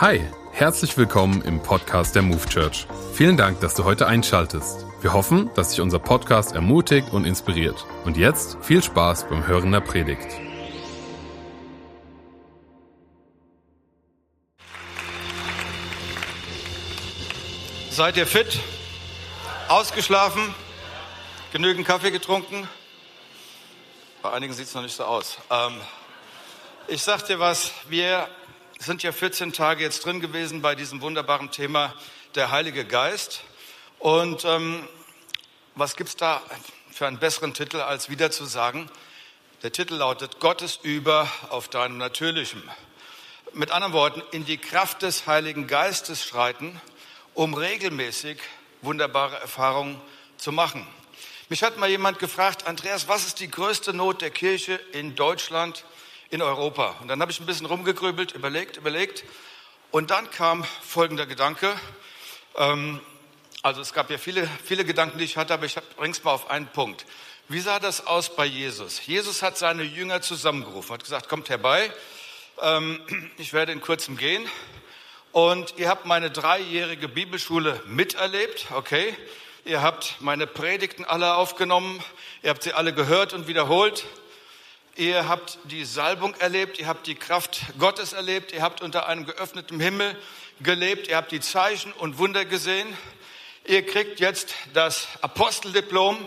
Hi, herzlich willkommen im Podcast der Move Church. Vielen Dank, dass du heute einschaltest. Wir hoffen, dass dich unser Podcast ermutigt und inspiriert. Und jetzt viel Spaß beim Hören der Predigt. Seid ihr fit? Ausgeschlafen? Genügend Kaffee getrunken? Bei einigen sieht es noch nicht so aus. Ähm, ich sag dir was, wir sind ja 14 Tage jetzt drin gewesen bei diesem wunderbaren Thema der Heilige Geist. Und ähm, was gibt's da für einen besseren Titel, als wieder zu sagen? Der Titel lautet Gottes über auf deinem Natürlichen. Mit anderen Worten, in die Kraft des Heiligen Geistes schreiten, um regelmäßig wunderbare Erfahrungen zu machen. Mich hat mal jemand gefragt, Andreas, was ist die größte Not der Kirche in Deutschland in Europa. Und dann habe ich ein bisschen rumgegrübelt, überlegt, überlegt. Und dann kam folgender Gedanke. Ähm, also es gab ja viele, viele Gedanken, die ich hatte, aber ich bringe es mal auf einen Punkt. Wie sah das aus bei Jesus? Jesus hat seine Jünger zusammengerufen, hat gesagt, kommt herbei, ähm, ich werde in kurzem gehen. Und ihr habt meine dreijährige Bibelschule miterlebt, okay? Ihr habt meine Predigten alle aufgenommen, ihr habt sie alle gehört und wiederholt. Ihr habt die Salbung erlebt, ihr habt die Kraft Gottes erlebt, ihr habt unter einem geöffneten Himmel gelebt, ihr habt die Zeichen und Wunder gesehen. Ihr kriegt jetzt das Aposteldiplom.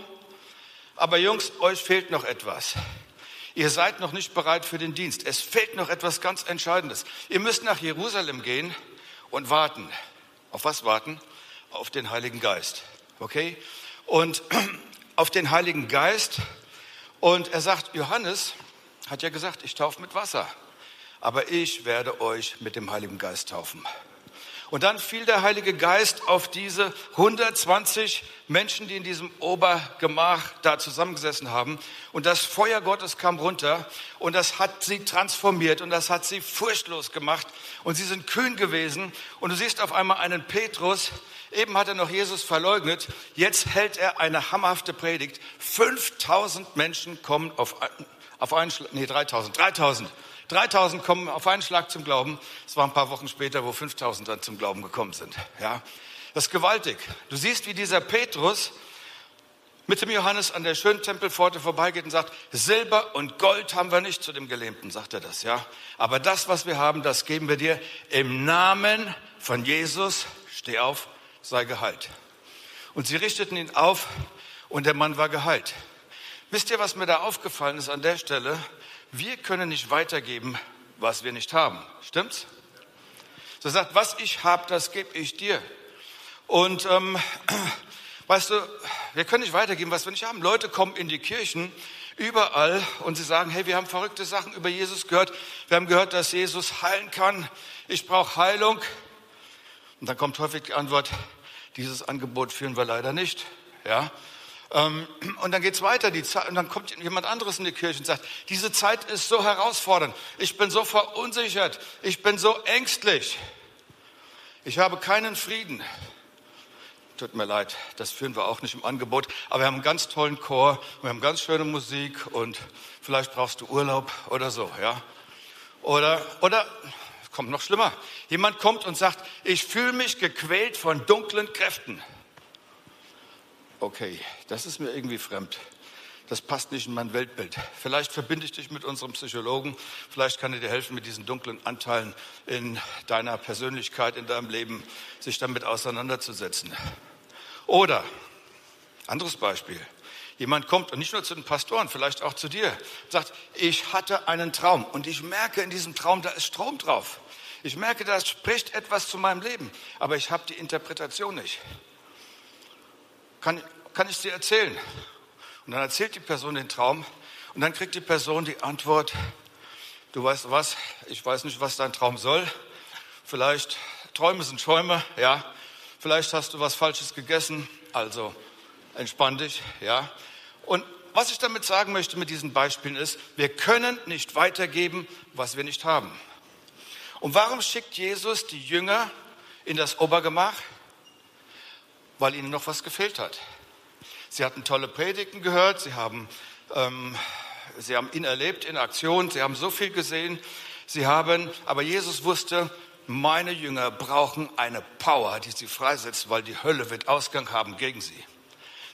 Aber Jungs, euch fehlt noch etwas. Ihr seid noch nicht bereit für den Dienst. Es fehlt noch etwas ganz Entscheidendes. Ihr müsst nach Jerusalem gehen und warten. Auf was warten? Auf den Heiligen Geist. Okay? Und auf den Heiligen Geist und er sagt, Johannes hat ja gesagt, ich taufe mit Wasser, aber ich werde euch mit dem Heiligen Geist taufen. Und dann fiel der Heilige Geist auf diese 120 Menschen, die in diesem Obergemach da zusammengesessen haben. Und das Feuer Gottes kam runter und das hat sie transformiert und das hat sie furchtlos gemacht. Und sie sind kühn gewesen. Und du siehst auf einmal einen Petrus, Eben hat er noch Jesus verleugnet. Jetzt hält er eine hammerhafte Predigt. 5000 Menschen kommen auf, auf einen Schlag, nee, 3000, 3000. 3000 kommen auf einen Schlag zum Glauben. Es war ein paar Wochen später, wo 5000 dann zum Glauben gekommen sind. Ja, das ist gewaltig. Du siehst, wie dieser Petrus mit dem Johannes an der schönen Tempelpforte vorbeigeht und sagt, Silber und Gold haben wir nicht zu dem Gelähmten, sagt er das, ja. Aber das, was wir haben, das geben wir dir im Namen von Jesus. Steh auf sei geheilt. Und sie richteten ihn auf und der Mann war geheilt. Wisst ihr, was mir da aufgefallen ist an der Stelle? Wir können nicht weitergeben, was wir nicht haben. Stimmt's? So sagt, was ich habe, das gebe ich dir. Und ähm, weißt du, wir können nicht weitergeben, was wir nicht haben. Leute kommen in die Kirchen überall und sie sagen, hey, wir haben verrückte Sachen über Jesus gehört. Wir haben gehört, dass Jesus heilen kann. Ich brauche Heilung. Und dann kommt häufig die Antwort, dieses Angebot führen wir leider nicht. Ja? Ähm, und dann geht's weiter, die Zeit, und dann kommt jemand anderes in die Kirche und sagt, diese Zeit ist so herausfordernd, ich bin so verunsichert, ich bin so ängstlich, ich habe keinen Frieden. Tut mir leid, das führen wir auch nicht im Angebot, aber wir haben einen ganz tollen Chor, wir haben ganz schöne Musik und vielleicht brauchst du Urlaub oder so, ja. Oder, oder kommt noch schlimmer. Jemand kommt und sagt, ich fühle mich gequält von dunklen Kräften. Okay, das ist mir irgendwie fremd. Das passt nicht in mein Weltbild. Vielleicht verbinde ich dich mit unserem Psychologen. Vielleicht kann er dir helfen, mit diesen dunklen Anteilen in deiner Persönlichkeit, in deinem Leben, sich damit auseinanderzusetzen. Oder, anderes Beispiel. Jemand kommt und nicht nur zu den Pastoren, vielleicht auch zu dir, sagt, ich hatte einen Traum und ich merke in diesem Traum, da ist Strom drauf. Ich merke, da spricht etwas zu meinem Leben, aber ich habe die Interpretation nicht. Kann, kann ich dir erzählen? Und dann erzählt die Person den Traum und dann kriegt die Person die Antwort, du weißt was, ich weiß nicht, was dein Traum soll. Vielleicht Träume sind Schäume, ja. Vielleicht hast du was Falsches gegessen, also entspann dich, ja. Und was ich damit sagen möchte mit diesen Beispielen ist, wir können nicht weitergeben, was wir nicht haben. Und warum schickt Jesus die Jünger in das Obergemach? Weil ihnen noch was gefehlt hat. Sie hatten tolle Predigten gehört, sie haben, ähm, sie haben ihn erlebt in Aktion, sie haben so viel gesehen, sie haben, aber Jesus wusste, meine Jünger brauchen eine Power, die sie freisetzt, weil die Hölle wird Ausgang haben gegen sie.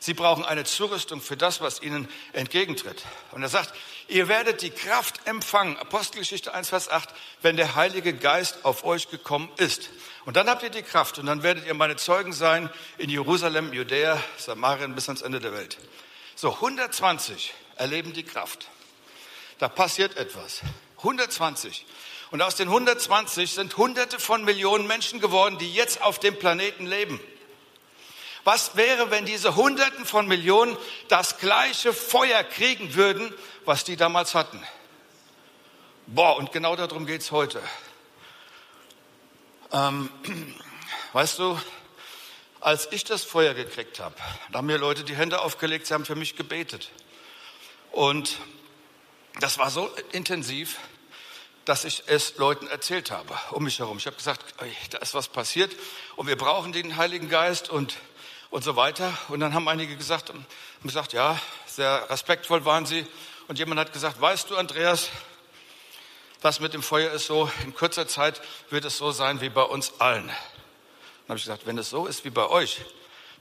Sie brauchen eine Zurüstung für das, was ihnen entgegentritt. Und er sagt, ihr werdet die Kraft empfangen, Apostelgeschichte 1, Vers 8, wenn der Heilige Geist auf euch gekommen ist. Und dann habt ihr die Kraft und dann werdet ihr meine Zeugen sein in Jerusalem, Judäa, Samarien bis ans Ende der Welt. So, 120 erleben die Kraft. Da passiert etwas. 120. Und aus den 120 sind Hunderte von Millionen Menschen geworden, die jetzt auf dem Planeten leben. Was wäre, wenn diese Hunderten von Millionen das gleiche Feuer kriegen würden, was die damals hatten? Boah, und genau darum geht es heute. Ähm, weißt du, als ich das Feuer gekriegt habe, da haben mir Leute die Hände aufgelegt, sie haben für mich gebetet. Und das war so intensiv, dass ich es Leuten erzählt habe, um mich herum. Ich habe gesagt, da ist was passiert und wir brauchen den Heiligen Geist und und so weiter. Und dann haben einige gesagt, haben gesagt, ja, sehr respektvoll waren sie. Und jemand hat gesagt, weißt du, Andreas, was mit dem Feuer ist so, in kurzer Zeit wird es so sein wie bei uns allen. Dann habe ich gesagt, wenn es so ist wie bei euch,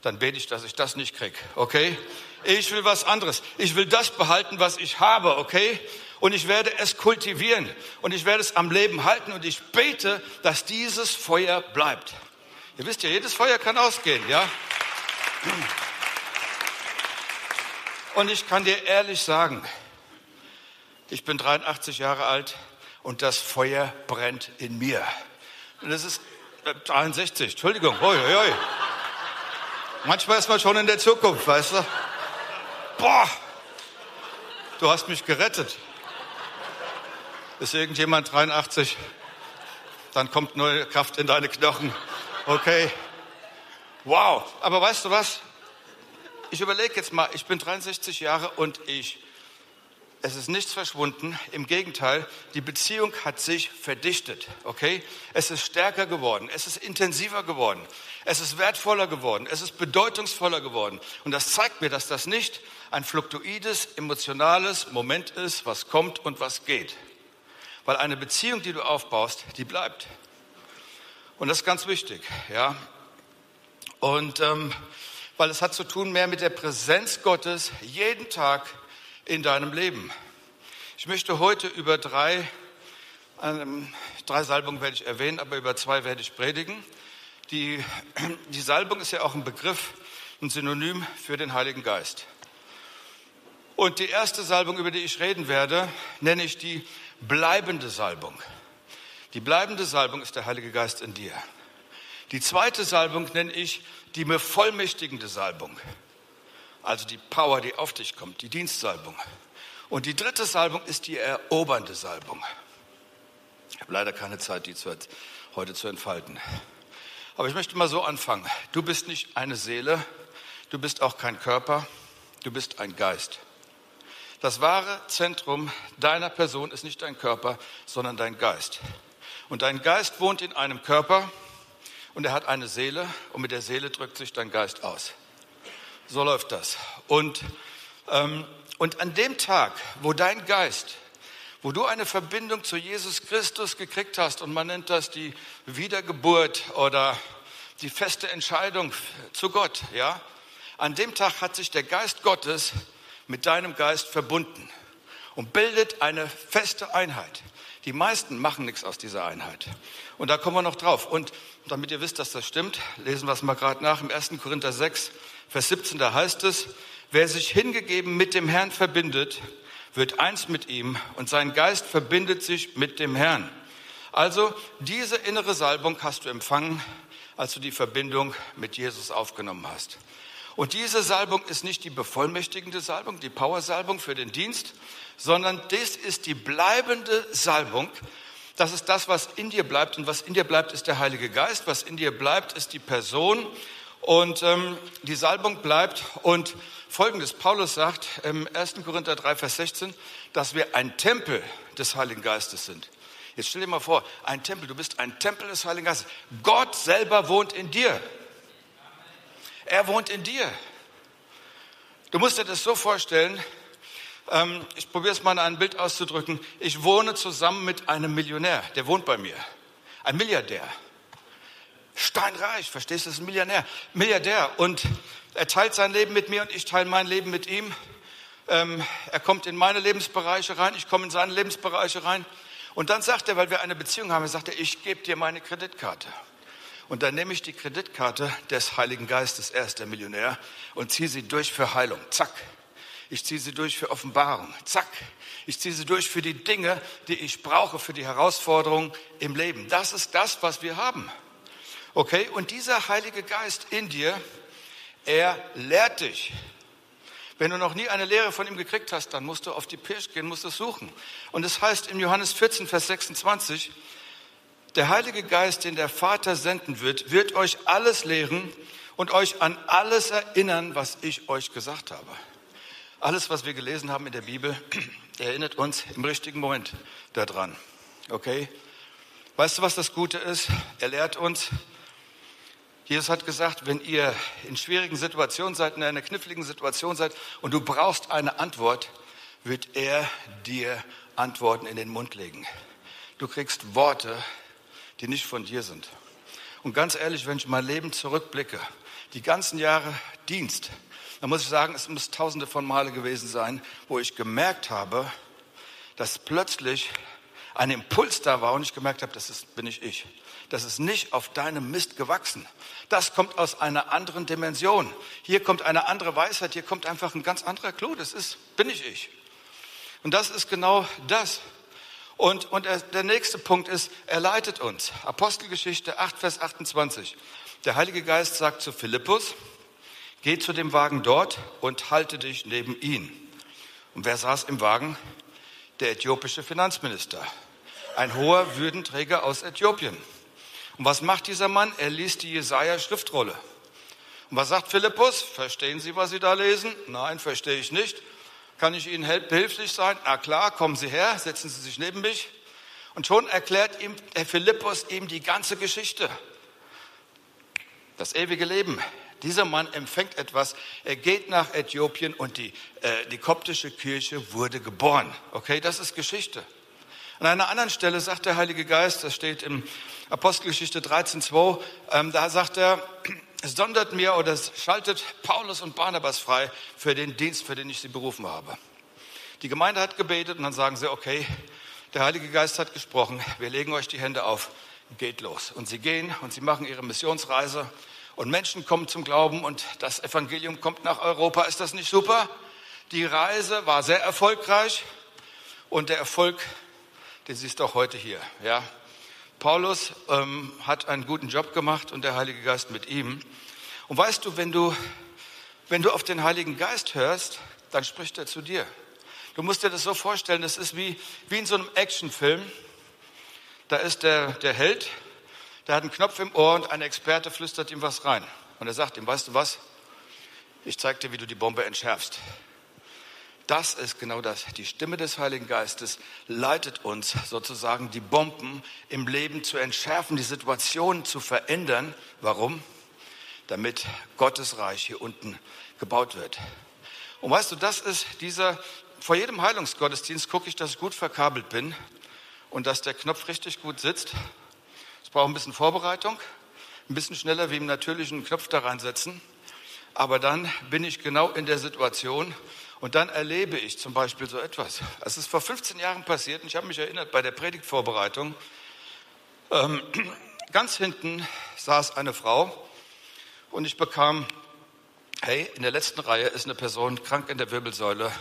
dann bete ich, dass ich das nicht kriege, okay? Ich will was anderes. Ich will das behalten, was ich habe, okay? Und ich werde es kultivieren und ich werde es am Leben halten und ich bete, dass dieses Feuer bleibt. Ihr wisst ja, jedes Feuer kann ausgehen, ja? Und ich kann dir ehrlich sagen, ich bin 83 Jahre alt und das Feuer brennt in mir. Und das ist 63, äh, Entschuldigung. Hoi, hoi, hoi. Manchmal ist man schon in der Zukunft, weißt du? Boah, du hast mich gerettet. Ist irgendjemand 83? Dann kommt neue Kraft in deine Knochen. Okay. Wow, aber weißt du was? Ich überlege jetzt mal, ich bin 63 Jahre und ich, es ist nichts verschwunden. Im Gegenteil, die Beziehung hat sich verdichtet, okay? Es ist stärker geworden, es ist intensiver geworden, es ist wertvoller geworden, es ist bedeutungsvoller geworden. Und das zeigt mir, dass das nicht ein fluktuides, emotionales Moment ist, was kommt und was geht. Weil eine Beziehung, die du aufbaust, die bleibt. Und das ist ganz wichtig, ja. Und ähm, weil es hat zu tun mehr mit der Präsenz Gottes jeden Tag in deinem Leben. Ich möchte heute über drei, ähm, drei Salbungen werde ich erwähnen, aber über zwei werde ich predigen. Die, die Salbung ist ja auch ein Begriff, ein Synonym für den Heiligen Geist. Und die erste Salbung, über die ich reden werde, nenne ich die bleibende Salbung. Die bleibende Salbung ist der Heilige Geist in dir. Die zweite Salbung nenne ich die bevollmächtigende Salbung. Also die Power, die auf dich kommt, die Dienstsalbung. Und die dritte Salbung ist die erobernde Salbung. Ich habe leider keine Zeit, die zu, heute zu entfalten. Aber ich möchte mal so anfangen. Du bist nicht eine Seele, du bist auch kein Körper, du bist ein Geist. Das wahre Zentrum deiner Person ist nicht dein Körper, sondern dein Geist. Und dein Geist wohnt in einem Körper, und er hat eine Seele und mit der Seele drückt sich dein Geist aus. So läuft das. Und, ähm, und an dem Tag, wo dein Geist, wo du eine Verbindung zu Jesus Christus gekriegt hast, und man nennt das die Wiedergeburt oder die feste Entscheidung zu Gott, ja, an dem Tag hat sich der Geist Gottes mit deinem Geist verbunden und bildet eine feste Einheit. Die meisten machen nichts aus dieser Einheit. Und da kommen wir noch drauf. Und damit ihr wisst, dass das stimmt, lesen wir es mal gerade nach. Im 1. Korinther 6, Vers 17, da heißt es, wer sich hingegeben mit dem Herrn verbindet, wird eins mit ihm und sein Geist verbindet sich mit dem Herrn. Also diese innere Salbung hast du empfangen, als du die Verbindung mit Jesus aufgenommen hast. Und diese Salbung ist nicht die bevollmächtigende Salbung, die Power-Salbung für den Dienst, sondern das ist die bleibende Salbung. Das ist das, was in dir bleibt. Und was in dir bleibt, ist der Heilige Geist. Was in dir bleibt, ist die Person. Und ähm, die Salbung bleibt. Und folgendes: Paulus sagt im 1. Korinther 3, Vers 16, dass wir ein Tempel des Heiligen Geistes sind. Jetzt stell dir mal vor, ein Tempel, du bist ein Tempel des Heiligen Geistes. Gott selber wohnt in dir. Er wohnt in dir. Du musst dir das so vorstellen, ähm, ich probiere es mal in einem Bild auszudrücken. Ich wohne zusammen mit einem Millionär, der wohnt bei mir. Ein Milliardär. Steinreich, verstehst du, das ist ein Millionär. Milliardär. Und er teilt sein Leben mit mir und ich teile mein Leben mit ihm. Ähm, er kommt in meine Lebensbereiche rein, ich komme in seine Lebensbereiche rein. Und dann sagt er, weil wir eine Beziehung haben, sagt er, ich gebe dir meine Kreditkarte. Und dann nehme ich die Kreditkarte des Heiligen Geistes, er ist der Millionär, und ziehe sie durch für Heilung. Zack. Ich ziehe sie durch für Offenbarung. Zack. Ich ziehe sie durch für die Dinge, die ich brauche, für die Herausforderungen im Leben. Das ist das, was wir haben. Okay? Und dieser Heilige Geist in dir, er lehrt dich. Wenn du noch nie eine Lehre von ihm gekriegt hast, dann musst du auf die Pirsch gehen, musst es suchen. Und es heißt in Johannes 14, Vers 26, der Heilige Geist, den der Vater senden wird, wird euch alles lehren und euch an alles erinnern, was ich euch gesagt habe. Alles, was wir gelesen haben in der Bibel, erinnert uns im richtigen Moment daran. Okay? Weißt du, was das Gute ist? Er lehrt uns, Jesus hat gesagt, wenn ihr in schwierigen Situationen seid, in einer kniffligen Situation seid und du brauchst eine Antwort, wird er dir Antworten in den Mund legen. Du kriegst Worte, die nicht von dir sind. Und ganz ehrlich, wenn ich mein Leben zurückblicke, die ganzen Jahre Dienst, dann muss ich sagen, es muss tausende von Male gewesen sein, wo ich gemerkt habe, dass plötzlich ein Impuls da war und ich gemerkt habe, das ist, bin ich ich das ist nicht auf deinem Mist gewachsen. Das kommt aus einer anderen Dimension. Hier kommt eine andere Weisheit, hier kommt einfach ein ganz anderer Clou. Das ist, bin ich ich. Und das ist genau das. Und, und er, der nächste Punkt ist, er leitet uns. Apostelgeschichte 8, Vers 28. Der Heilige Geist sagt zu Philippus, geh zu dem Wagen dort und halte dich neben ihn. Und wer saß im Wagen? Der äthiopische Finanzminister. Ein hoher Würdenträger aus Äthiopien. Und was macht dieser Mann? Er liest die Jesaja-Schriftrolle. Und was sagt Philippus? Verstehen Sie, was Sie da lesen? Nein, verstehe ich nicht. Kann ich Ihnen behilflich sein? Na klar, kommen Sie her, setzen Sie sich neben mich. Und schon erklärt ihm der Philippus ihm die ganze Geschichte. Das ewige Leben. Dieser Mann empfängt etwas. Er geht nach Äthiopien und die, äh, die koptische Kirche wurde geboren. Okay, das ist Geschichte. An einer anderen Stelle sagt der Heilige Geist, das steht im Apostelgeschichte 13,2, ähm, da sagt er, sondert mir oder schaltet Paulus und Barnabas frei für den Dienst, für den ich sie berufen habe. Die Gemeinde hat gebetet und dann sagen sie, okay, der Heilige Geist hat gesprochen, wir legen euch die Hände auf, geht los. Und sie gehen und sie machen ihre Missionsreise und Menschen kommen zum Glauben und das Evangelium kommt nach Europa. Ist das nicht super? Die Reise war sehr erfolgreich und der Erfolg den siehst du auch heute hier. Ja? Paulus ähm, hat einen guten Job gemacht und der Heilige Geist mit ihm. Und weißt du, wenn du, wenn du auf den Heiligen Geist hörst, dann spricht er zu dir. Du musst dir das so vorstellen, das ist wie, wie in so einem Actionfilm. Da ist der, der Held, der hat einen Knopf im Ohr und ein Experte flüstert ihm was rein. Und er sagt ihm, weißt du was? Ich zeig dir, wie du die Bombe entschärfst. Das ist genau das. Die Stimme des Heiligen Geistes leitet uns sozusagen, die Bomben im Leben zu entschärfen, die Situation zu verändern. Warum? Damit Gottes Reich hier unten gebaut wird. Und weißt du, das ist dieser, vor jedem Heilungsgottesdienst gucke ich, dass ich gut verkabelt bin und dass der Knopf richtig gut sitzt. Braucht ein bisschen Vorbereitung, ein bisschen schneller wie im natürlichen Knopf da reinsetzen. Aber dann bin ich genau in der Situation, und dann erlebe ich zum Beispiel so etwas. Es ist vor 15 Jahren passiert und ich habe mich erinnert bei der Predigtvorbereitung. Ähm, ganz hinten saß eine Frau und ich bekam, hey, in der letzten Reihe ist eine Person krank in der Wirbelsäule.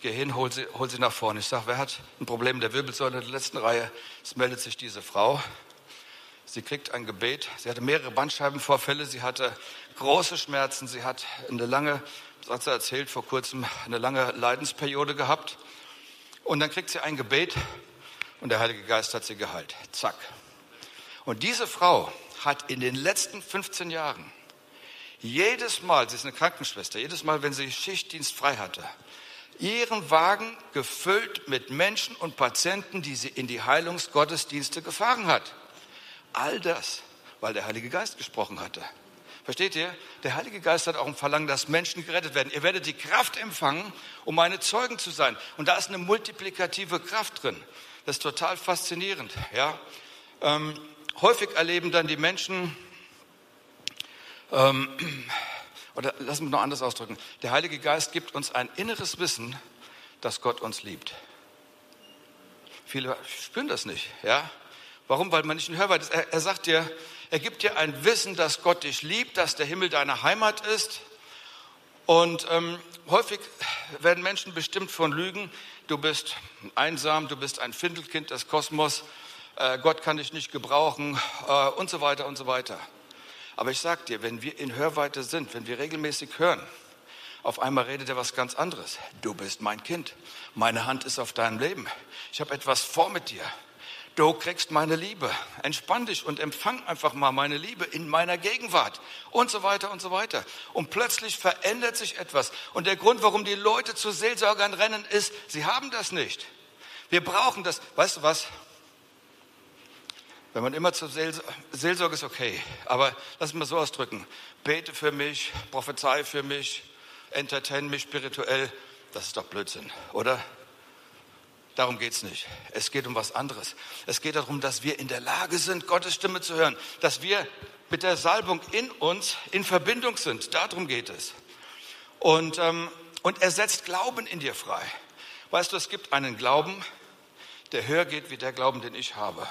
Geh hin, hol sie, hol sie nach vorne. Ich sage, wer hat ein Problem in der Wirbelsäule in der letzten Reihe? Es meldet sich diese Frau. Sie kriegt ein Gebet. Sie hatte mehrere Bandscheibenvorfälle. Sie hatte große Schmerzen. Sie hat eine lange das hat sie erzählt, vor kurzem eine lange Leidensperiode gehabt. Und dann kriegt sie ein Gebet und der Heilige Geist hat sie geheilt. Zack. Und diese Frau hat in den letzten 15 Jahren jedes Mal, sie ist eine Krankenschwester, jedes Mal, wenn sie Schichtdienst frei hatte, ihren Wagen gefüllt mit Menschen und Patienten, die sie in die Heilungsgottesdienste gefahren hat. All das, weil der Heilige Geist gesprochen hatte. Versteht ihr? Der Heilige Geist hat auch ein Verlangen, dass Menschen gerettet werden. Ihr werdet die Kraft empfangen, um meine Zeugen zu sein. Und da ist eine multiplikative Kraft drin. Das ist total faszinierend. Ja? Ähm, häufig erleben dann die Menschen, ähm, oder lass mich noch anders ausdrücken, der Heilige Geist gibt uns ein inneres Wissen, dass Gott uns liebt. Viele spüren das nicht, ja. Warum? Weil man nicht in Hörweite ist. Er, er sagt dir, er gibt dir ein Wissen, dass Gott dich liebt, dass der Himmel deine Heimat ist. Und ähm, häufig werden Menschen bestimmt von Lügen. Du bist einsam, du bist ein Findelkind des Kosmos, äh, Gott kann dich nicht gebrauchen äh, und so weiter und so weiter. Aber ich sag dir, wenn wir in Hörweite sind, wenn wir regelmäßig hören, auf einmal redet er was ganz anderes. Du bist mein Kind. Meine Hand ist auf deinem Leben. Ich habe etwas vor mit dir. Du kriegst meine Liebe. Entspann dich und empfang einfach mal meine Liebe in meiner Gegenwart und so weiter und so weiter. Und plötzlich verändert sich etwas. Und der Grund, warum die Leute zu Seelsorgern rennen, ist, sie haben das nicht. Wir brauchen das. Weißt du was? Wenn man immer zur Seelsorge ist, okay. Aber lass mich mal so ausdrücken. Bete für mich, prophezei für mich, entertain mich spirituell, das ist doch Blödsinn, oder? Darum geht es nicht. Es geht um was anderes. Es geht darum, dass wir in der Lage sind, Gottes Stimme zu hören, dass wir mit der Salbung in uns in Verbindung sind. Darum geht es. Und, ähm, und er setzt Glauben in dir frei. Weißt du, es gibt einen Glauben, der höher geht wie der Glauben, den ich habe.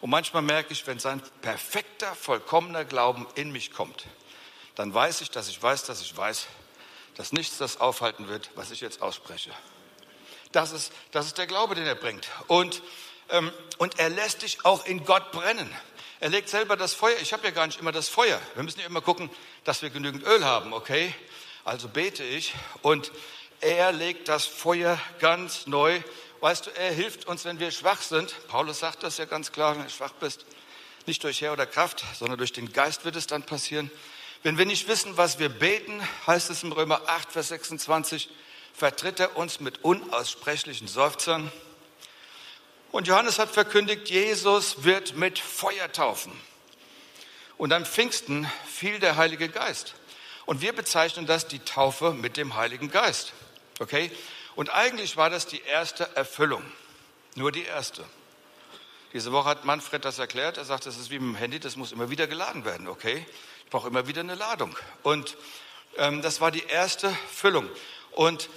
Und manchmal merke ich, wenn sein perfekter, vollkommener Glauben in mich kommt, dann weiß ich, dass ich weiß, dass ich weiß, dass nichts das aufhalten wird, was ich jetzt ausspreche. Das ist, das ist der Glaube, den er bringt. Und, ähm, und er lässt dich auch in Gott brennen. Er legt selber das Feuer. Ich habe ja gar nicht immer das Feuer. Wir müssen ja immer gucken, dass wir genügend Öl haben, okay? Also bete ich und er legt das Feuer ganz neu. Weißt du, er hilft uns, wenn wir schwach sind. Paulus sagt das ja ganz klar, wenn du schwach bist. Nicht durch Herr oder Kraft, sondern durch den Geist wird es dann passieren. Wenn wir nicht wissen, was wir beten, heißt es im Römer 8, Vers 26, vertritt er uns mit unaussprechlichen Seufzern. Und Johannes hat verkündigt, Jesus wird mit Feuer taufen. Und am Pfingsten fiel der Heilige Geist. Und wir bezeichnen das die Taufe mit dem Heiligen Geist. Okay? Und eigentlich war das die erste Erfüllung. Nur die erste. Diese Woche hat Manfred das erklärt. Er sagt, das ist wie mit dem Handy, das muss immer wieder geladen werden. Okay? Ich brauche immer wieder eine Ladung. Und ähm, das war die erste Füllung. Und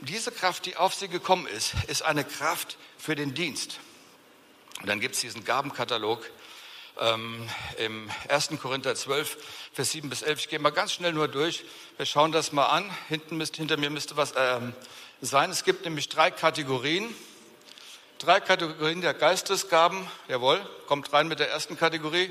diese Kraft, die auf sie gekommen ist, ist eine Kraft für den Dienst. Und dann gibt es diesen Gabenkatalog ähm, im 1. Korinther 12, Vers 7 bis 11. Ich gehe mal ganz schnell nur durch. Wir schauen das mal an. Hinten müsst, hinter mir müsste was ähm, sein. Es gibt nämlich drei Kategorien. Drei Kategorien der Geistesgaben. Jawohl, kommt rein mit der ersten Kategorie.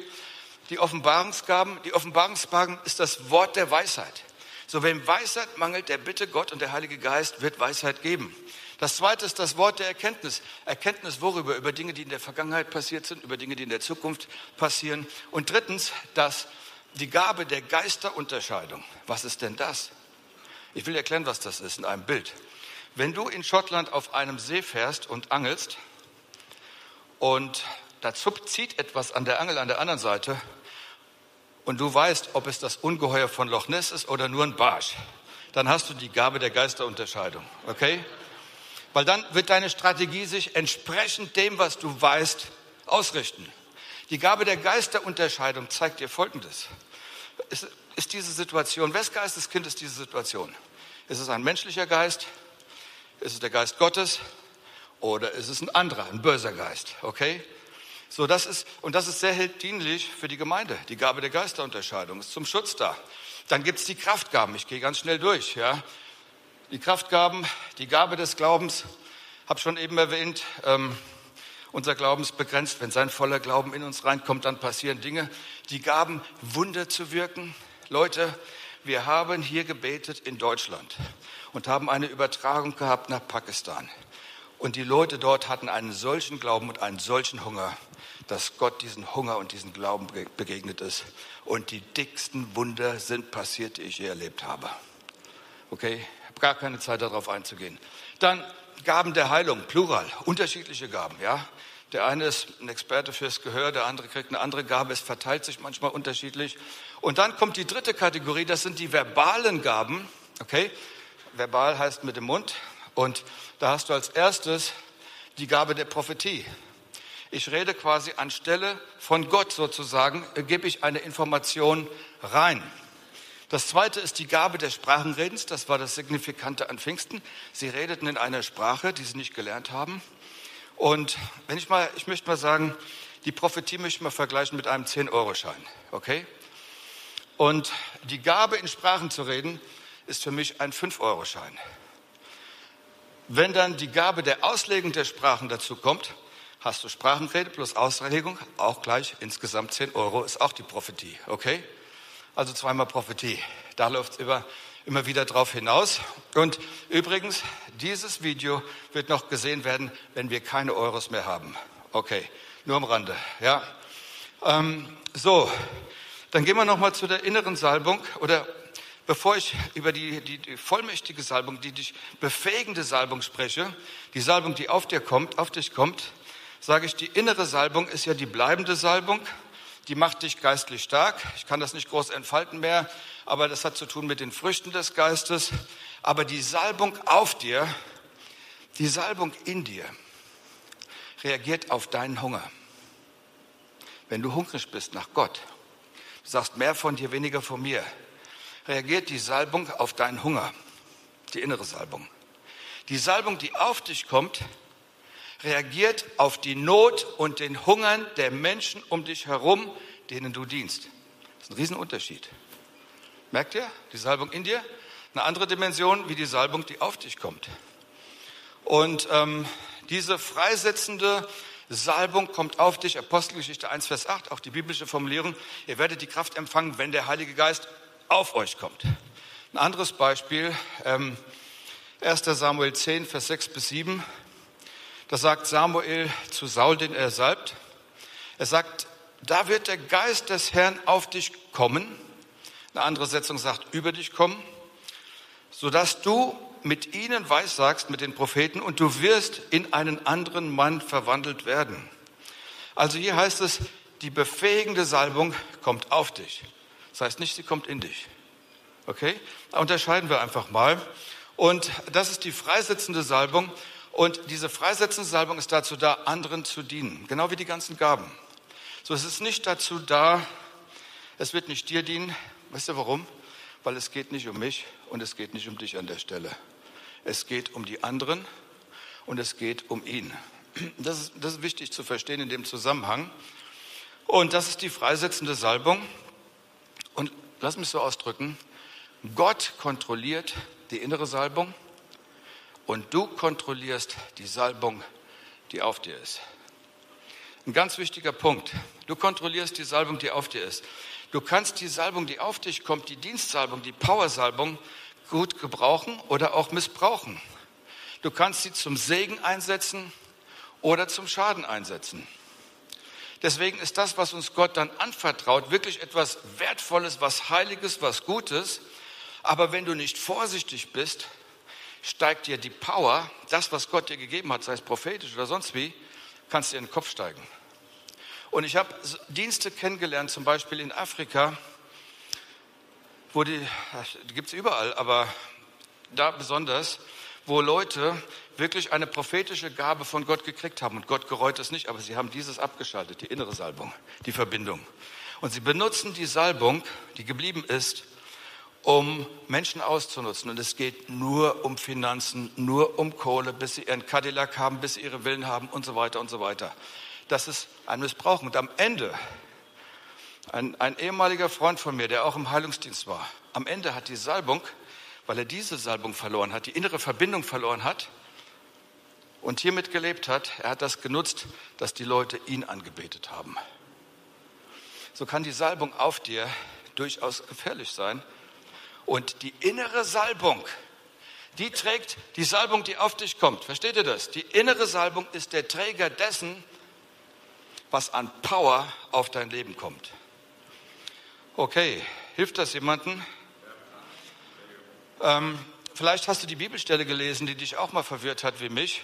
Die Offenbarungsgaben. Die Offenbarungsgaben ist das Wort der Weisheit. So, wem Weisheit mangelt, der bitte Gott und der Heilige Geist wird Weisheit geben. Das zweite ist das Wort der Erkenntnis. Erkenntnis worüber? Über Dinge, die in der Vergangenheit passiert sind, über Dinge, die in der Zukunft passieren. Und drittens, das, die Gabe der Geisterunterscheidung. Was ist denn das? Ich will erklären, was das ist in einem Bild. Wenn du in Schottland auf einem See fährst und angelst und da zieht etwas an der Angel an der anderen Seite und du weißt, ob es das Ungeheuer von Loch Ness ist oder nur ein Barsch, dann hast du die Gabe der Geisterunterscheidung. Okay? Weil dann wird deine Strategie sich entsprechend dem, was du weißt, ausrichten. Die Gabe der Geisterunterscheidung zeigt dir Folgendes. Ist, ist diese Situation, wes Geisteskind ist diese Situation? Ist es ein menschlicher Geist? Ist es der Geist Gottes? Oder ist es ein anderer, ein böser Geist? Okay? So, das ist, und das ist sehr dienlich für die Gemeinde. Die Gabe der Geisterunterscheidung ist zum Schutz da. Dann gibt es die Kraftgaben. Ich gehe ganz schnell durch. Ja. Die Kraftgaben, die Gabe des Glaubens, habe schon eben erwähnt. Ähm, unser Glauben ist begrenzt. Wenn sein voller Glauben in uns reinkommt, dann passieren Dinge. Die Gaben, Wunder zu wirken. Leute, wir haben hier gebetet in Deutschland und haben eine Übertragung gehabt nach Pakistan. Und die Leute dort hatten einen solchen Glauben und einen solchen Hunger dass Gott diesen Hunger und diesen Glauben begegnet ist. Und die dicksten Wunder sind passiert, die ich je erlebt habe. Okay, ich habe gar keine Zeit darauf einzugehen. Dann Gaben der Heilung, Plural, unterschiedliche Gaben, ja. Der eine ist ein Experte fürs Gehör, der andere kriegt eine andere Gabe. Es verteilt sich manchmal unterschiedlich. Und dann kommt die dritte Kategorie, das sind die verbalen Gaben. Okay, verbal heißt mit dem Mund. Und da hast du als erstes die Gabe der Prophetie. Ich rede quasi anstelle von Gott sozusagen, äh, gebe ich eine Information rein. Das zweite ist die Gabe des Sprachenredens. Das war das Signifikante an Pfingsten. Sie redeten in einer Sprache, die sie nicht gelernt haben. Und wenn ich mal, ich möchte mal sagen, die Prophetie möchte ich mal vergleichen mit einem 10-Euro-Schein. Okay? Und die Gabe, in Sprachen zu reden, ist für mich ein 5-Euro-Schein. Wenn dann die Gabe der Auslegung der Sprachen dazu kommt, hast du Sprachenrede plus Auslegung, auch gleich insgesamt 10 Euro, ist auch die Prophetie, okay? Also zweimal Prophetie. Da läuft es immer, immer wieder drauf hinaus. Und übrigens, dieses Video wird noch gesehen werden, wenn wir keine Euros mehr haben. Okay, nur am Rande, ja. Ähm, so, dann gehen wir nochmal zu der inneren Salbung oder bevor ich über die, die, die vollmächtige Salbung, die dich befähigende Salbung spreche, die Salbung, die auf dir kommt, auf dich kommt, sage ich, die innere Salbung ist ja die bleibende Salbung. Die macht dich geistlich stark. Ich kann das nicht groß entfalten mehr, aber das hat zu tun mit den Früchten des Geistes. Aber die Salbung auf dir, die Salbung in dir, reagiert auf deinen Hunger. Wenn du hungrig bist nach Gott, du sagst mehr von dir, weniger von mir, reagiert die Salbung auf deinen Hunger, die innere Salbung. Die Salbung, die auf dich kommt, reagiert auf die Not und den Hungern der Menschen um dich herum, denen du dienst. Das ist ein Riesenunterschied. Merkt ihr? Die Salbung in dir, eine andere Dimension wie die Salbung, die auf dich kommt. Und ähm, diese freisetzende Salbung kommt auf dich, Apostelgeschichte 1, Vers 8, auch die biblische Formulierung, ihr werdet die Kraft empfangen, wenn der Heilige Geist auf euch kommt. Ein anderes Beispiel, ähm, 1 Samuel 10, Vers 6 bis 7, da sagt Samuel zu Saul, den er salbt, er sagt, da wird der Geist des Herrn auf dich kommen, eine andere Setzung sagt, über dich kommen, sodass du mit ihnen weissagst, mit den Propheten, und du wirst in einen anderen Mann verwandelt werden. Also hier heißt es, die befähigende Salbung kommt auf dich. Das heißt nicht, sie kommt in dich. Okay? Da unterscheiden wir einfach mal. Und das ist die freisetzende Salbung. Und diese freisetzende Salbung ist dazu da, anderen zu dienen. Genau wie die ganzen Gaben. So, es ist nicht dazu da, es wird nicht dir dienen. Weißt du warum? Weil es geht nicht um mich und es geht nicht um dich an der Stelle. Es geht um die anderen und es geht um ihn. Das ist, das ist wichtig zu verstehen in dem Zusammenhang. Und das ist die freisetzende Salbung. Lass mich so ausdrücken, Gott kontrolliert die innere Salbung und du kontrollierst die Salbung, die auf dir ist. Ein ganz wichtiger Punkt. Du kontrollierst die Salbung, die auf dir ist. Du kannst die Salbung, die auf dich kommt, die Dienstsalbung, die Powersalbung gut gebrauchen oder auch missbrauchen. Du kannst sie zum Segen einsetzen oder zum Schaden einsetzen. Deswegen ist das, was uns Gott dann anvertraut, wirklich etwas Wertvolles, was Heiliges, was Gutes. Aber wenn du nicht vorsichtig bist, steigt dir die Power, das, was Gott dir gegeben hat, sei es prophetisch oder sonst wie, kannst dir in den Kopf steigen. Und ich habe Dienste kennengelernt, zum Beispiel in Afrika, wo die, die gibt es überall, aber da besonders, wo Leute wirklich eine prophetische Gabe von Gott gekriegt haben. Und Gott gereut es nicht, aber sie haben dieses abgeschaltet, die innere Salbung, die Verbindung. Und sie benutzen die Salbung, die geblieben ist, um Menschen auszunutzen. Und es geht nur um Finanzen, nur um Kohle, bis sie ihren Cadillac haben, bis sie ihre Willen haben und so weiter und so weiter. Das ist ein Missbrauch. Und am Ende, ein, ein ehemaliger Freund von mir, der auch im Heilungsdienst war, am Ende hat die Salbung, weil er diese Salbung verloren hat, die innere Verbindung verloren hat, und hiermit gelebt hat, er hat das genutzt, dass die Leute ihn angebetet haben. So kann die Salbung auf dir durchaus gefährlich sein. Und die innere Salbung, die trägt die Salbung, die auf dich kommt. Versteht ihr das? Die innere Salbung ist der Träger dessen, was an Power auf dein Leben kommt. Okay, hilft das jemandem? Ähm, vielleicht hast du die Bibelstelle gelesen, die dich auch mal verwirrt hat wie mich.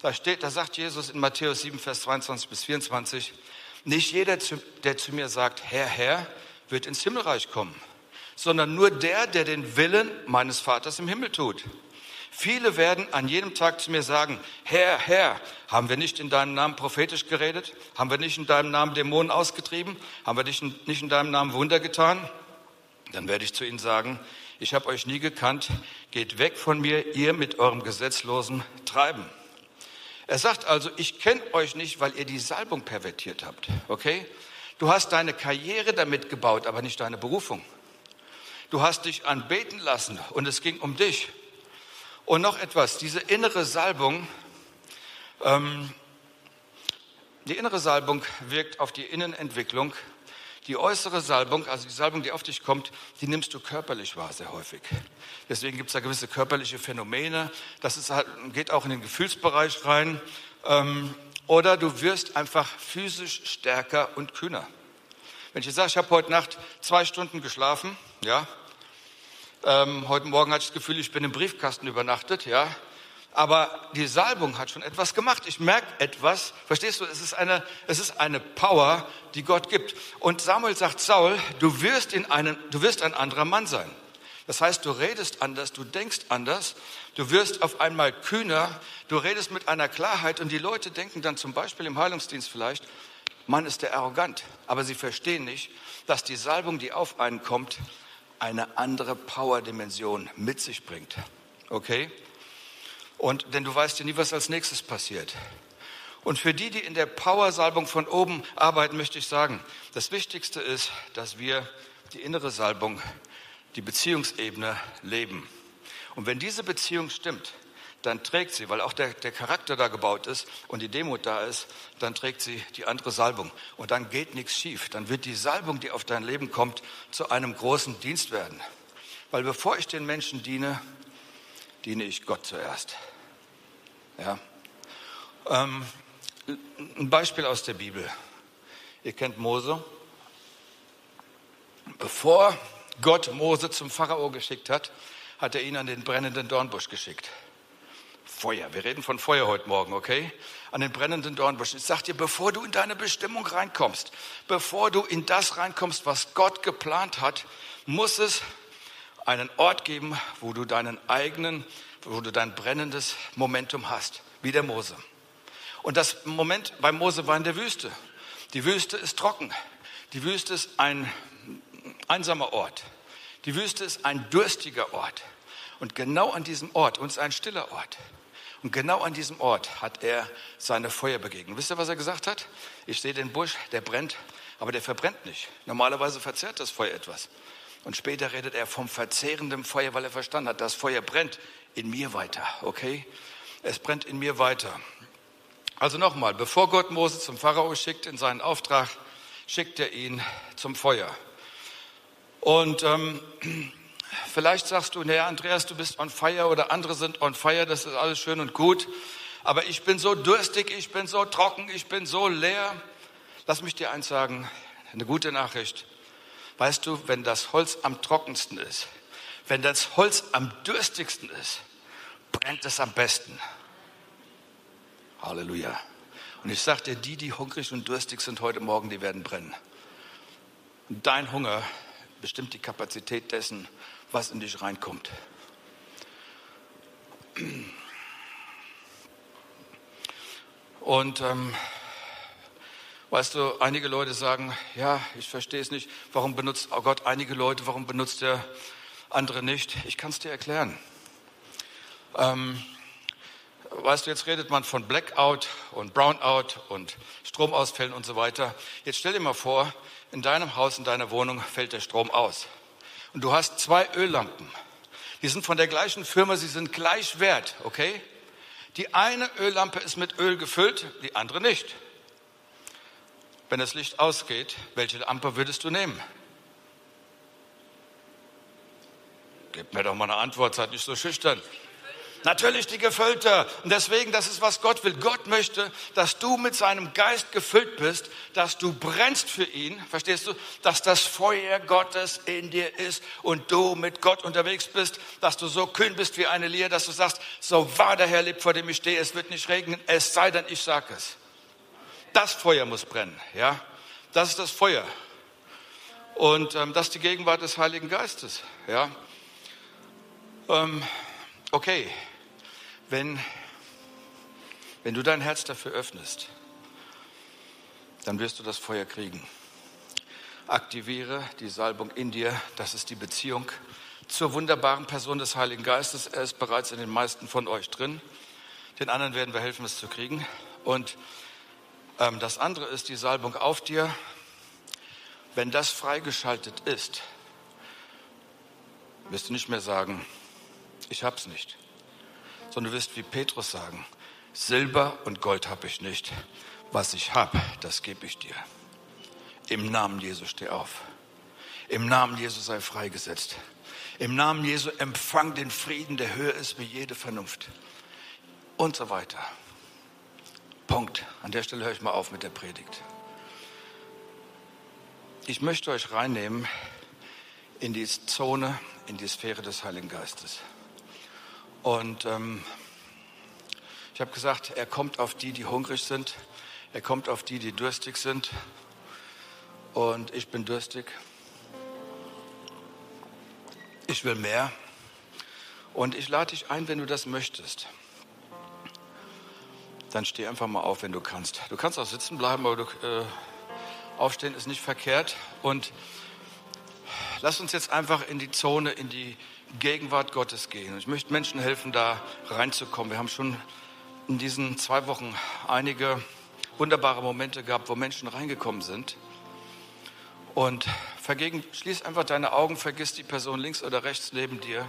Da steht, da sagt Jesus in Matthäus 7, Vers 22 bis 24, nicht jeder, der zu mir sagt, Herr, Herr, wird ins Himmelreich kommen, sondern nur der, der den Willen meines Vaters im Himmel tut. Viele werden an jedem Tag zu mir sagen, Herr, Herr, haben wir nicht in deinem Namen prophetisch geredet? Haben wir nicht in deinem Namen Dämonen ausgetrieben? Haben wir nicht in deinem Namen Wunder getan? Dann werde ich zu ihnen sagen, ich habe euch nie gekannt, geht weg von mir, ihr mit eurem gesetzlosen Treiben. Er sagt also, ich kenne euch nicht, weil ihr die Salbung pervertiert habt, okay? Du hast deine Karriere damit gebaut, aber nicht deine Berufung. Du hast dich anbeten lassen und es ging um dich. Und noch etwas, diese innere Salbung, ähm, die innere Salbung wirkt auf die Innenentwicklung. Die äußere Salbung, also die Salbung, die auf dich kommt, die nimmst du körperlich wahr sehr häufig. Deswegen gibt es da gewisse körperliche Phänomene. Das ist halt, geht auch in den Gefühlsbereich rein. Ähm, oder du wirst einfach physisch stärker und kühner. Wenn ich jetzt sage, ich habe heute Nacht zwei Stunden geschlafen, ja, ähm, heute Morgen hatte ich das Gefühl, ich bin im Briefkasten übernachtet, ja, aber die Salbung hat schon etwas gemacht. Ich merke etwas. Verstehst du? Es ist eine, es ist eine Power, die Gott gibt. Und Samuel sagt Saul, du wirst in einen, du wirst ein anderer Mann sein. Das heißt, du redest anders, du denkst anders, du wirst auf einmal kühner, du redest mit einer Klarheit und die Leute denken dann zum Beispiel im Heilungsdienst vielleicht, Mann ist der arrogant, aber sie verstehen nicht, dass die Salbung, die auf einen kommt, eine andere Power-Dimension mit sich bringt. Okay? Und, denn du weißt ja nie, was als nächstes passiert. Und für die, die in der Power-Salbung von oben arbeiten, möchte ich sagen, das Wichtigste ist, dass wir die innere Salbung die Beziehungsebene leben. Und wenn diese Beziehung stimmt, dann trägt sie, weil auch der, der Charakter da gebaut ist und die Demut da ist, dann trägt sie die andere Salbung. Und dann geht nichts schief. Dann wird die Salbung, die auf dein Leben kommt, zu einem großen Dienst werden. Weil bevor ich den Menschen diene, diene ich Gott zuerst. Ja. Ähm, ein Beispiel aus der Bibel. Ihr kennt Mose. Bevor Gott Mose zum Pharao geschickt hat, hat er ihn an den brennenden Dornbusch geschickt. Feuer, wir reden von Feuer heute Morgen, okay? An den brennenden Dornbusch. Ich sag dir, bevor du in deine Bestimmung reinkommst, bevor du in das reinkommst, was Gott geplant hat, muss es einen Ort geben, wo du deinen eigenen, wo du dein brennendes Momentum hast, wie der Mose. Und das Moment bei Mose war in der Wüste. Die Wüste ist trocken. Die Wüste ist ein einsamer Ort. Die Wüste ist ein durstiger Ort. Und genau an diesem Ort, und es ist ein stiller Ort. Und genau an diesem Ort hat er seine Feuer begegnet. Wisst ihr, was er gesagt hat? Ich sehe den Busch, der brennt, aber der verbrennt nicht. Normalerweise verzehrt das Feuer etwas. Und später redet er vom verzehrenden Feuer, weil er verstanden hat, das Feuer brennt in mir weiter, okay? Es brennt in mir weiter. Also nochmal, bevor Gott Mose zum Pharao schickt in seinen Auftrag, schickt er ihn zum Feuer. Und ähm, vielleicht sagst du, naja, Andreas, du bist on fire oder andere sind on fire, das ist alles schön und gut. Aber ich bin so durstig, ich bin so trocken, ich bin so leer. Lass mich dir eins sagen, eine gute Nachricht. Weißt du, wenn das Holz am trockensten ist, wenn das Holz am dürstigsten ist, brennt es am besten. Halleluja. Und ich sage dir, die, die hungrig und durstig sind heute Morgen, die werden brennen. dein Hunger bestimmt die Kapazität dessen, was in dich reinkommt. Und ähm, weißt du, einige Leute sagen, ja, ich verstehe es nicht, warum benutzt oh Gott einige Leute, warum benutzt er andere nicht? Ich kann es dir erklären. Ähm, weißt du, jetzt redet man von Blackout und Brownout und Stromausfällen und so weiter. Jetzt stell dir mal vor, in deinem Haus, in deiner Wohnung fällt der Strom aus. Und du hast zwei Öllampen. Die sind von der gleichen Firma, sie sind gleich wert, okay? Die eine Öllampe ist mit Öl gefüllt, die andere nicht. Wenn das Licht ausgeht, welche Lampe würdest du nehmen? Gib mir doch mal eine Antwort, seid nicht so schüchtern. Natürlich die Gefüllte. Und deswegen, das ist, was Gott will. Gott möchte, dass du mit seinem Geist gefüllt bist, dass du brennst für ihn. Verstehst du? Dass das Feuer Gottes in dir ist und du mit Gott unterwegs bist, dass du so kühn bist wie eine Lier, dass du sagst, so wahr der Herr lebt, vor dem ich stehe, es wird nicht regnen, es sei denn, ich sage es. Das Feuer muss brennen, ja? Das ist das Feuer. Und ähm, das ist die Gegenwart des Heiligen Geistes, ja? Ähm, okay, wenn, wenn du dein Herz dafür öffnest, dann wirst du das Feuer kriegen. Aktiviere die Salbung in dir, das ist die Beziehung zur wunderbaren Person des Heiligen Geistes. Er ist bereits in den meisten von euch drin. Den anderen werden wir helfen, es zu kriegen. Und ähm, das andere ist die Salbung auf dir. Wenn das freigeschaltet ist, wirst du nicht mehr sagen, ich hab's nicht, sondern du wirst wie Petrus sagen, Silber und Gold habe ich nicht, was ich habe, das gebe ich dir. Im Namen Jesu steh auf. Im Namen Jesu sei freigesetzt. Im Namen Jesu empfang den Frieden, der höher ist wie jede Vernunft. Und so weiter. Punkt. An der Stelle höre ich mal auf mit der Predigt. Ich möchte euch reinnehmen in die Zone, in die Sphäre des Heiligen Geistes. Und ähm, ich habe gesagt, er kommt auf die, die hungrig sind. Er kommt auf die, die durstig sind. Und ich bin durstig. Ich will mehr. Und ich lade dich ein, wenn du das möchtest. Dann steh einfach mal auf, wenn du kannst. Du kannst auch sitzen bleiben, aber du, äh, aufstehen ist nicht verkehrt. Und lass uns jetzt einfach in die Zone, in die Gegenwart Gottes gehen. Ich möchte Menschen helfen, da reinzukommen. Wir haben schon in diesen zwei Wochen einige wunderbare Momente gehabt, wo Menschen reingekommen sind. Und vergegen, schließ einfach deine Augen, vergiss die Person links oder rechts neben dir.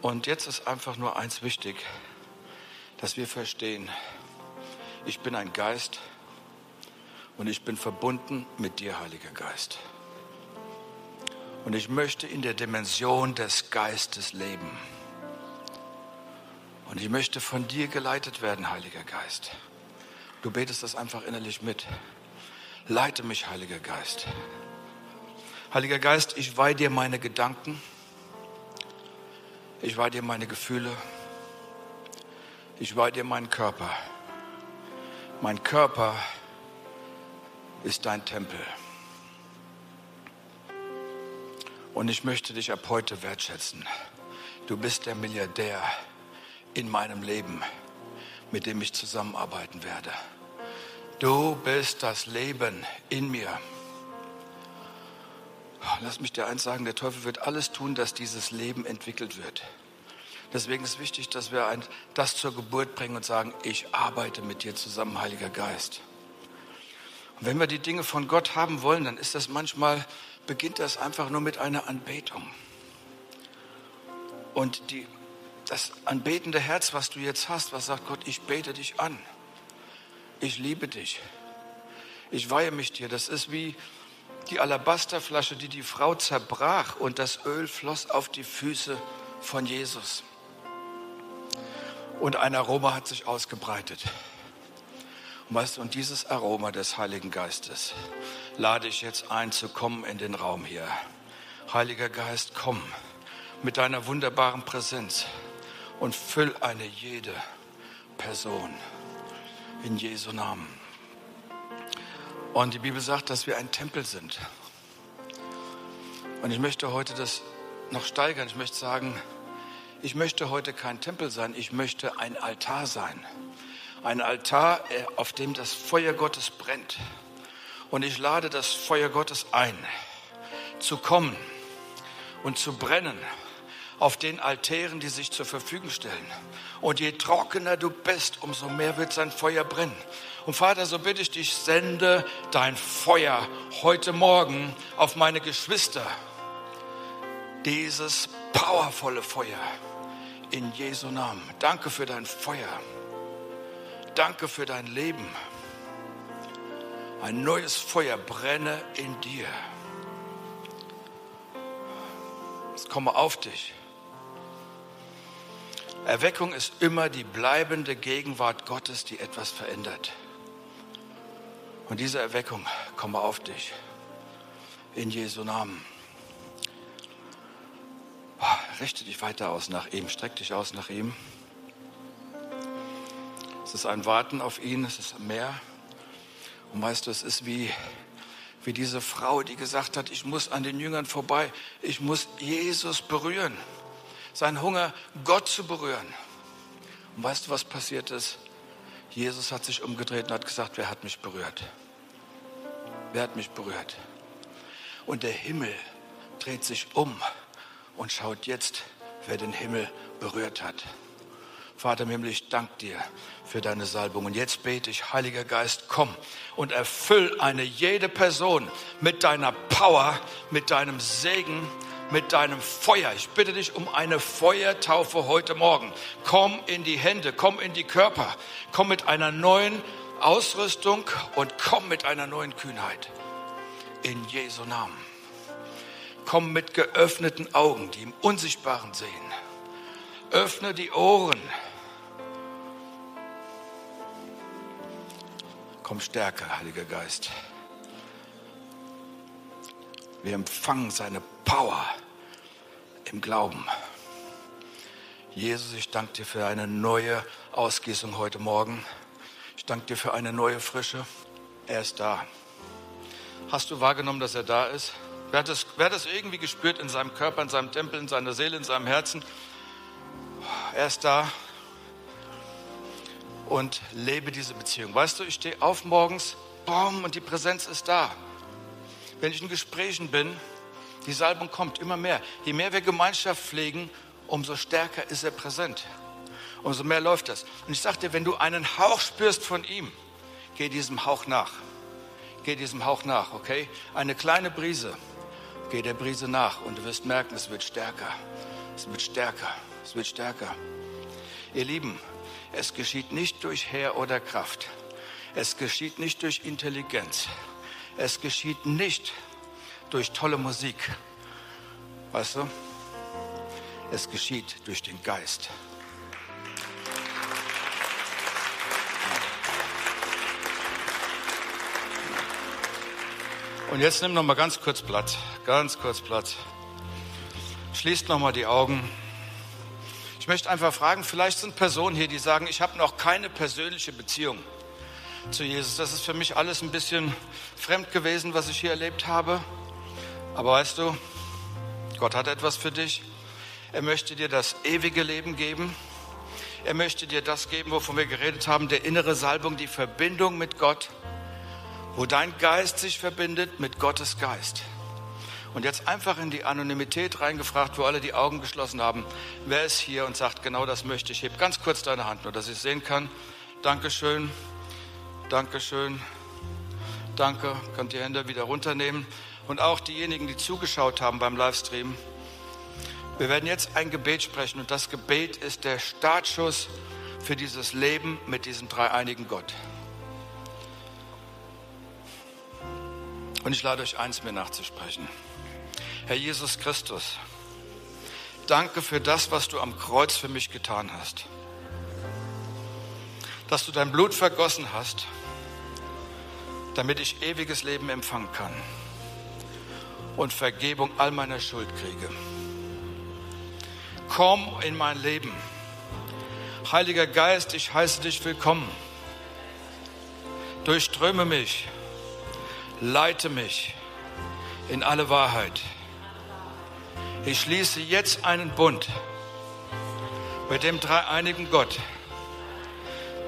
Und jetzt ist einfach nur eins wichtig, dass wir verstehen, ich bin ein Geist und ich bin verbunden mit dir, Heiliger Geist. Und ich möchte in der Dimension des Geistes leben. Und ich möchte von dir geleitet werden, Heiliger Geist. Du betest das einfach innerlich mit. Leite mich, Heiliger Geist. Heiliger Geist, ich weihe dir meine Gedanken. Ich weihe dir meine Gefühle. Ich weihe dir meinen Körper. Mein Körper ist dein Tempel. Und ich möchte dich ab heute wertschätzen. Du bist der Milliardär in meinem Leben, mit dem ich zusammenarbeiten werde. Du bist das Leben in mir. Lass mich dir eins sagen, der Teufel wird alles tun, dass dieses Leben entwickelt wird. Deswegen ist wichtig, dass wir ein, das zur Geburt bringen und sagen, ich arbeite mit dir zusammen, Heiliger Geist. Und wenn wir die Dinge von Gott haben wollen, dann ist das manchmal beginnt das einfach nur mit einer Anbetung. Und die, das anbetende Herz, was du jetzt hast, was sagt Gott, ich bete dich an. Ich liebe dich. Ich weihe mich dir. Das ist wie die Alabasterflasche, die die Frau zerbrach und das Öl floss auf die Füße von Jesus. Und ein Aroma hat sich ausgebreitet. Und weißt und dieses Aroma des Heiligen Geistes, lade ich jetzt ein, zu kommen in den Raum hier. Heiliger Geist, komm mit deiner wunderbaren Präsenz und füll eine jede Person in Jesu Namen. Und die Bibel sagt, dass wir ein Tempel sind. Und ich möchte heute das noch steigern. Ich möchte sagen, ich möchte heute kein Tempel sein, ich möchte ein Altar sein. Ein Altar, äh, auf dem das Feuer Gottes brennt. Und ich lade das Feuer Gottes ein, zu kommen und zu brennen auf den Altären, die sich zur Verfügung stellen. Und je trockener du bist, umso mehr wird sein Feuer brennen. Und Vater, so bitte ich dich, sende dein Feuer heute Morgen auf meine Geschwister. Dieses powervolle Feuer in Jesu Namen. Danke für dein Feuer. Danke für dein Leben. Ein neues Feuer brenne in dir. Es komme auf dich. Erweckung ist immer die bleibende Gegenwart Gottes, die etwas verändert. Und diese Erweckung komme auf dich. In Jesu Namen. Richte dich weiter aus nach ihm, streck dich aus nach ihm. Es ist ein Warten auf ihn, es ist mehr. Und weißt du, es ist wie, wie diese Frau, die gesagt hat, ich muss an den Jüngern vorbei, ich muss Jesus berühren. sein Hunger, Gott zu berühren. Und weißt du, was passiert ist? Jesus hat sich umgedreht und hat gesagt, wer hat mich berührt? Wer hat mich berührt? Und der Himmel dreht sich um und schaut jetzt, wer den Himmel berührt hat. Vater im Himmel, ich danke dir für deine Salbung. Und jetzt bete ich, Heiliger Geist, komm und erfüll eine jede Person mit deiner Power, mit deinem Segen, mit deinem Feuer. Ich bitte dich um eine Feuertaufe heute Morgen. Komm in die Hände, komm in die Körper, komm mit einer neuen Ausrüstung und komm mit einer neuen Kühnheit. In Jesu Namen. Komm mit geöffneten Augen, die im Unsichtbaren sehen. Öffne die Ohren. Komm stärker, Heiliger Geist. Wir empfangen seine Power im Glauben. Jesus, ich danke dir für eine neue Ausgießung heute Morgen. Ich danke dir für eine neue Frische. Er ist da. Hast du wahrgenommen, dass er da ist? Wer hat, das, wer hat das irgendwie gespürt in seinem Körper, in seinem Tempel, in seiner Seele, in seinem Herzen? Er ist da und lebe diese Beziehung. Weißt du, ich stehe auf morgens, boom, und die Präsenz ist da. Wenn ich in Gesprächen bin, die Salbung kommt immer mehr. Je mehr wir Gemeinschaft pflegen, umso stärker ist er präsent. Umso mehr läuft das. Und ich sage dir, wenn du einen Hauch spürst von ihm, geh diesem Hauch nach. Geh diesem Hauch nach, okay? Eine kleine Brise, geh der Brise nach und du wirst merken, es wird stärker. Es wird stärker. Es wird stärker. Ihr Lieben, es geschieht nicht durch Heer oder Kraft. Es geschieht nicht durch Intelligenz. Es geschieht nicht durch tolle Musik. Weißt du? Es geschieht durch den Geist. Und jetzt nimm noch mal ganz kurz Platz, ganz kurz Platz. Schließt noch mal die Augen. Ich möchte einfach fragen, vielleicht sind Personen hier, die sagen, ich habe noch keine persönliche Beziehung zu Jesus. Das ist für mich alles ein bisschen fremd gewesen, was ich hier erlebt habe. Aber weißt du, Gott hat etwas für dich. Er möchte dir das ewige Leben geben. Er möchte dir das geben, wovon wir geredet haben, der innere Salbung, die Verbindung mit Gott, wo dein Geist sich verbindet mit Gottes Geist. Und jetzt einfach in die Anonymität reingefragt, wo alle die Augen geschlossen haben. Wer ist hier und sagt, genau das möchte ich? Heb ganz kurz deine Hand, nur dass ich sehen kann. Dankeschön. Dankeschön. Danke. Könnt ihr Hände wieder runternehmen. Und auch diejenigen, die zugeschaut haben beim Livestream. Wir werden jetzt ein Gebet sprechen und das Gebet ist der Startschuss für dieses Leben mit diesem dreieinigen Gott. Und ich lade euch eins, mir nachzusprechen. Herr Jesus Christus, danke für das, was du am Kreuz für mich getan hast. Dass du dein Blut vergossen hast damit ich ewiges Leben empfangen kann und Vergebung all meiner Schuld kriege. Komm in mein Leben. Heiliger Geist, ich heiße dich willkommen. Durchströme mich, leite mich in alle Wahrheit. Ich schließe jetzt einen Bund mit dem dreieinigen Gott,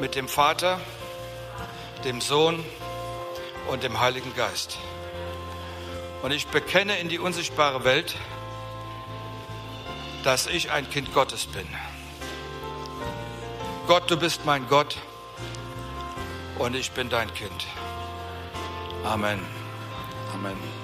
mit dem Vater, dem Sohn und dem Heiligen Geist. Und ich bekenne in die unsichtbare Welt, dass ich ein Kind Gottes bin. Gott, du bist mein Gott und ich bin dein Kind. Amen. Amen.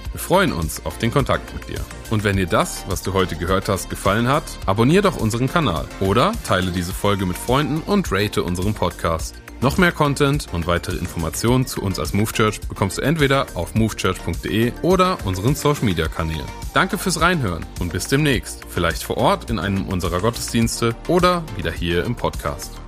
Wir freuen uns auf den Kontakt mit dir. Und wenn dir das, was du heute gehört hast, gefallen hat, abonniere doch unseren Kanal oder teile diese Folge mit Freunden und rate unseren Podcast. Noch mehr Content und weitere Informationen zu uns als Move Church bekommst du entweder auf movechurch.de oder unseren Social Media Kanälen. Danke fürs Reinhören und bis demnächst. Vielleicht vor Ort in einem unserer Gottesdienste oder wieder hier im Podcast.